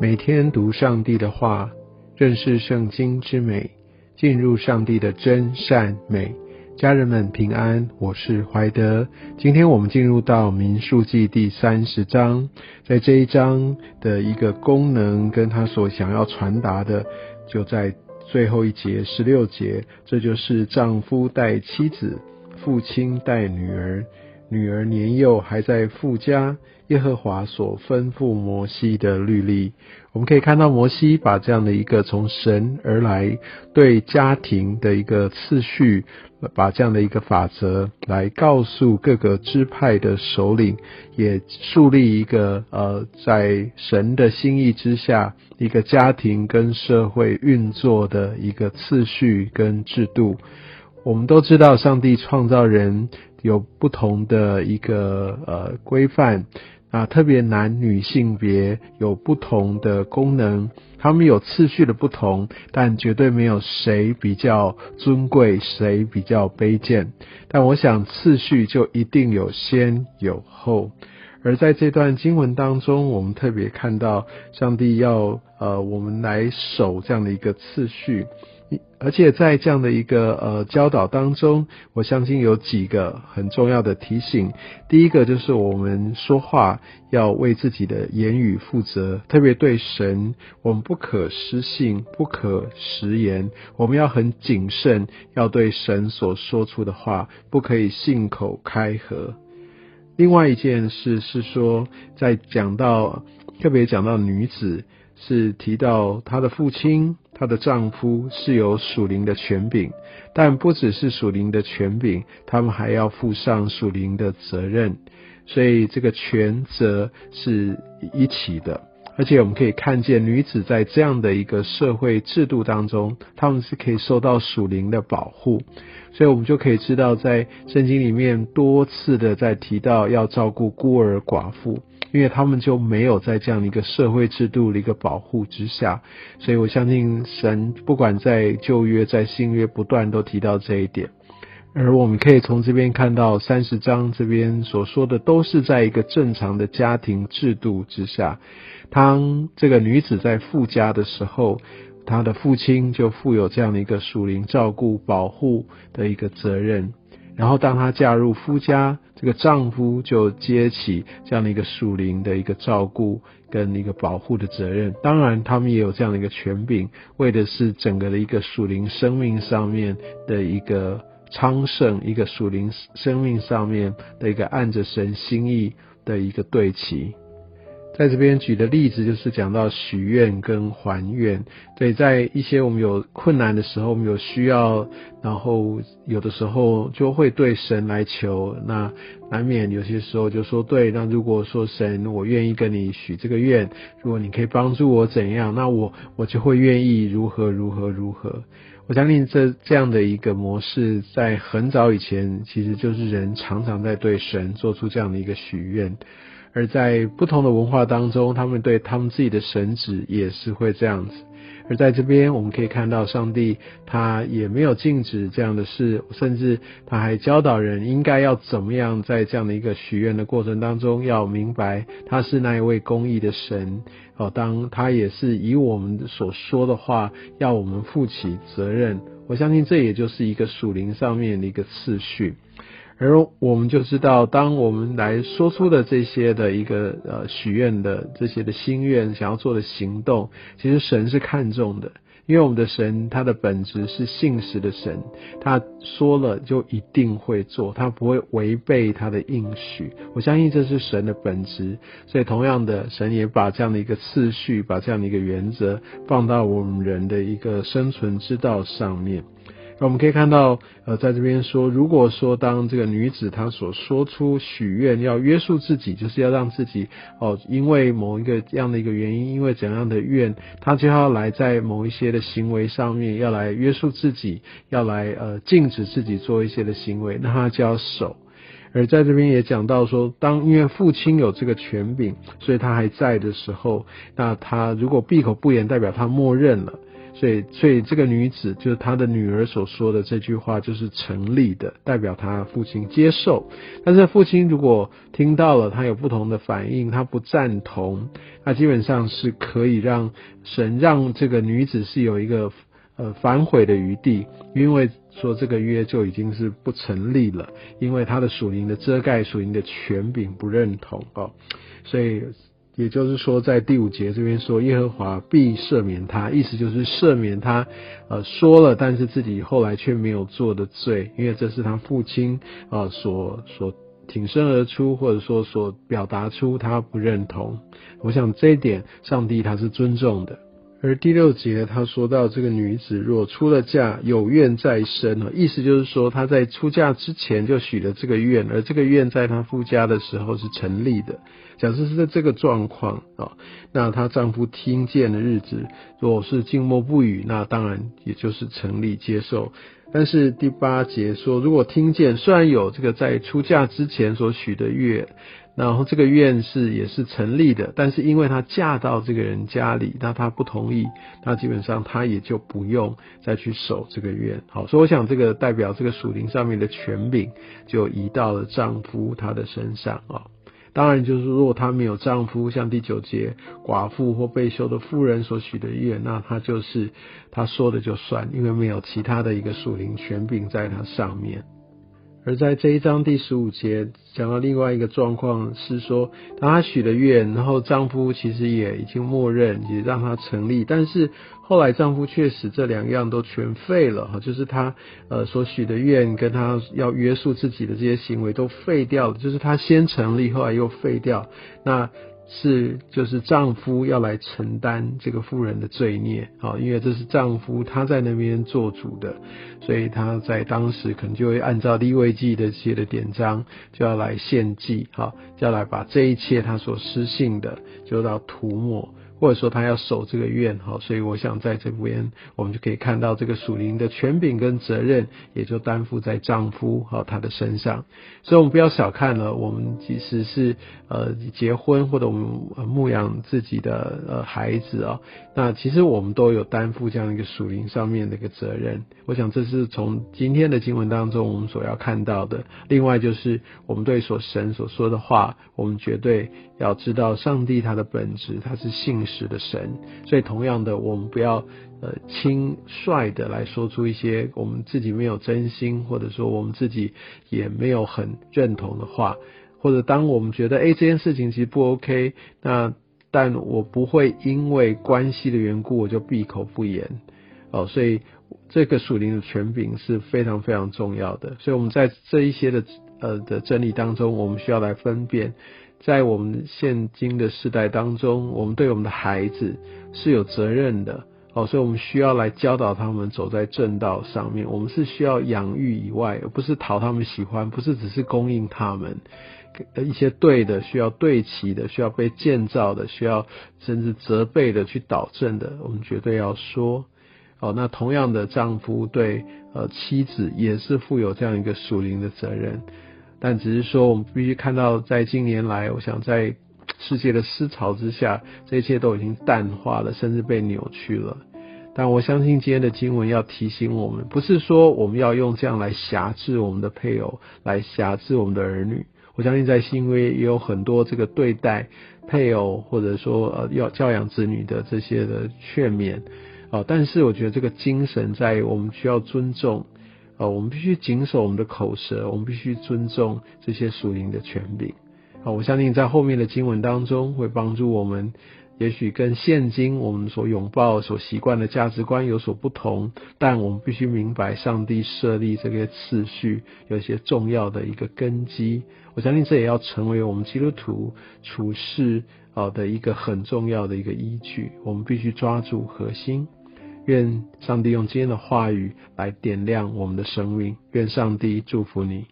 每天读上帝的话，认识圣经之美，进入上帝的真善美。家人们平安，我是怀德。今天我们进入到民数记第三十章，在这一章的一个功能跟他所想要传达的，就在最后一节十六节，这就是丈夫带妻子，父亲带女儿。女儿年幼，还在父家。耶和华所吩咐摩西的律例，我们可以看到摩西把这样的一个从神而来对家庭的一个次序，把这样的一个法则来告诉各个支派的首领，也树立一个呃，在神的心意之下，一个家庭跟社会运作的一个次序跟制度。我们都知道，上帝创造人。有不同的一个呃规范啊，特别男女性别有不同的功能，他们有次序的不同，但绝对没有谁比较尊贵，谁比较卑贱。但我想次序就一定有先有后，而在这段经文当中，我们特别看到上帝要呃我们来守这样的一个次序。而且在这样的一个呃教导当中，我相信有几个很重要的提醒。第一个就是我们说话要为自己的言语负责，特别对神，我们不可失信，不可食言，我们要很谨慎，要对神所说出的话，不可以信口开河。另外一件事是说，在讲到特别讲到女子，是提到她的父亲。她的丈夫是有属灵的权柄，但不只是属灵的权柄，他们还要负上属灵的责任，所以这个权责是一起的。而且我们可以看见，女子在这样的一个社会制度当中，他们是可以受到属灵的保护，所以我们就可以知道，在圣经里面多次的在提到要照顾孤儿寡妇。因为他们就没有在这样的一个社会制度的一个保护之下，所以我相信神不管在旧约在新约不断都提到这一点，而我们可以从这边看到三十章这边所说的都是在一个正常的家庭制度之下，当这个女子在富家的时候，她的父亲就负有这样的一个属灵照顾保护的一个责任。然后，当她嫁入夫家，这个丈夫就接起这样的一个属灵的一个照顾跟一个保护的责任。当然，他们也有这样的一个权柄，为的是整个的一个属灵生命上面的一个昌盛，一个属灵生命上面的一个按着神心意的一个对齐。在这边举的例子就是讲到许愿跟还愿，对，在一些我们有困难的时候，我们有需要，然后有的时候就会对神来求，那难免有些时候就说对，那如果说神，我愿意跟你许这个愿，如果你可以帮助我怎样，那我我就会愿意如何如何如何。我相信这这样的一个模式，在很早以前，其实就是人常常在对神做出这样的一个许愿。而在不同的文化当中，他们对他们自己的神旨也是会这样子。而在这边，我们可以看到上帝他也没有禁止这样的事，甚至他还教导人应该要怎么样在这样的一个许愿的过程当中，要明白他是那一位公义的神哦。当他也是以我们所说的话要我们负起责任，我相信这也就是一个属灵上面的一个次序。而我们就知道，当我们来说出的这些的一个呃许愿的这些的心愿，想要做的行动，其实神是看重的，因为我们的神他的本质是信实的神，他说了就一定会做，他不会违背他的应许。我相信这是神的本质，所以同样的，神也把这样的一个次序，把这样的一个原则放到我们人的一个生存之道上面。那我们可以看到，呃，在这边说，如果说当这个女子她所说出许愿，要约束自己，就是要让自己哦，因为某一个这样的一个原因，因为怎样的愿，她就要来在某一些的行为上面要来约束自己，要来呃禁止自己做一些的行为，那她就要守。而在这边也讲到说，当因为父亲有这个权柄，所以他还在的时候，那他如果闭口不言，代表他默认了。所以，所以这个女子就是她的女儿所说的这句话就是成立的，代表她父亲接受。但是父亲如果听到了，他有不同的反应，他不赞同，那基本上是可以让神让这个女子是有一个呃反悔的余地，因为说这个约就已经是不成立了，因为他的属灵的遮盖、属灵的权柄不认同哦，所以。也就是说，在第五节这边说，耶和华必赦免他，意思就是赦免他，呃，说了，但是自己后来却没有做的罪，因为这是他父亲啊所所挺身而出，或者说所表达出他不认同。我想这一点，上帝他是尊重的。而第六节他说到，这个女子若出了嫁，有愿在身啊，意思就是说她在出嫁之前就许了这个愿，而这个愿在她夫家的时候是成立的。假设是在这个状况啊，那她丈夫听见的日子，如果是静默不语，那当然也就是成立接受。但是第八节说，如果听见，虽然有这个在出嫁之前所许的愿，然后这个愿是也是成立的，但是因为她嫁到这个人家里，那她不同意，那基本上她也就不用再去守这个愿。好，所以我想这个代表这个属灵上面的权柄就移到了丈夫他的身上啊。当然，就是如果她没有丈夫，像第九节寡妇或被休的妇人所许的愿，那她就是她说的就算，因为没有其他的一个属灵权柄在她上面。而在这一章第十五节讲到另外一个状况是说，当她许了愿，然后丈夫其实也已经默认，也让她成立，但是后来丈夫确实这两样都全废了哈，就是她呃所许的愿跟她要约束自己的这些行为都废掉了，就是她先成立，后来又废掉，那。是，就是丈夫要来承担这个妇人的罪孽，好，因为这是丈夫他在那边做主的，所以他在当时可能就会按照立位记的这些的典章，就要来献祭，哈，就要来把这一切他所失信的，就要涂抹。或者说他要守这个愿哈，所以我想在这边我们就可以看到这个属灵的权柄跟责任，也就担负在丈夫和他的身上。所以我们不要小看了，我们即使是呃结婚或者我们牧养自己的呃孩子啊，那其实我们都有担负这样一个属灵上面的一个责任。我想这是从今天的经文当中我们所要看到的。另外就是我们对所神所说的话，我们绝对要知道上帝他的本质，他是信。实的神，所以同样的，我们不要呃轻率的来说出一些我们自己没有真心，或者说我们自己也没有很认同的话，或者当我们觉得哎这件事情其实不 OK，那但我不会因为关系的缘故我就闭口不言。哦，所以这个属灵的权柄是非常非常重要的，所以我们在这一些的呃的真理当中，我们需要来分辨。在我们现今的时代当中，我们对我们的孩子是有责任的，哦，所以我们需要来教导他们走在正道上面。我们是需要养育以外，而不是讨他们喜欢，不是只是供应他们一些对的、需要对齐的、需要被建造的、需要甚至责备的去导正的，我们绝对要说。哦，那同样的，丈夫对呃妻子也是负有这样一个属灵的责任。但只是说，我们必须看到，在近年来，我想在世界的思潮之下，这一切都已经淡化了，甚至被扭曲了。但我相信今天的经文要提醒我们，不是说我们要用这样来辖制我们的配偶，来辖制我们的儿女。我相信在新约也有很多这个对待配偶，或者说呃要教养子女的这些的劝勉啊。但是我觉得这个精神在于我们需要尊重。啊，我们必须谨守我们的口舌，我们必须尊重这些属灵的权柄。啊，我相信在后面的经文当中会帮助我们，也许跟现今我们所拥抱、所习惯的价值观有所不同，但我们必须明白上帝设立这个次序有一些重要的一个根基。我相信这也要成为我们基督徒处事啊的一个很重要的一个依据。我们必须抓住核心。愿上帝用今天的话语来点亮我们的生命。愿上帝祝福你。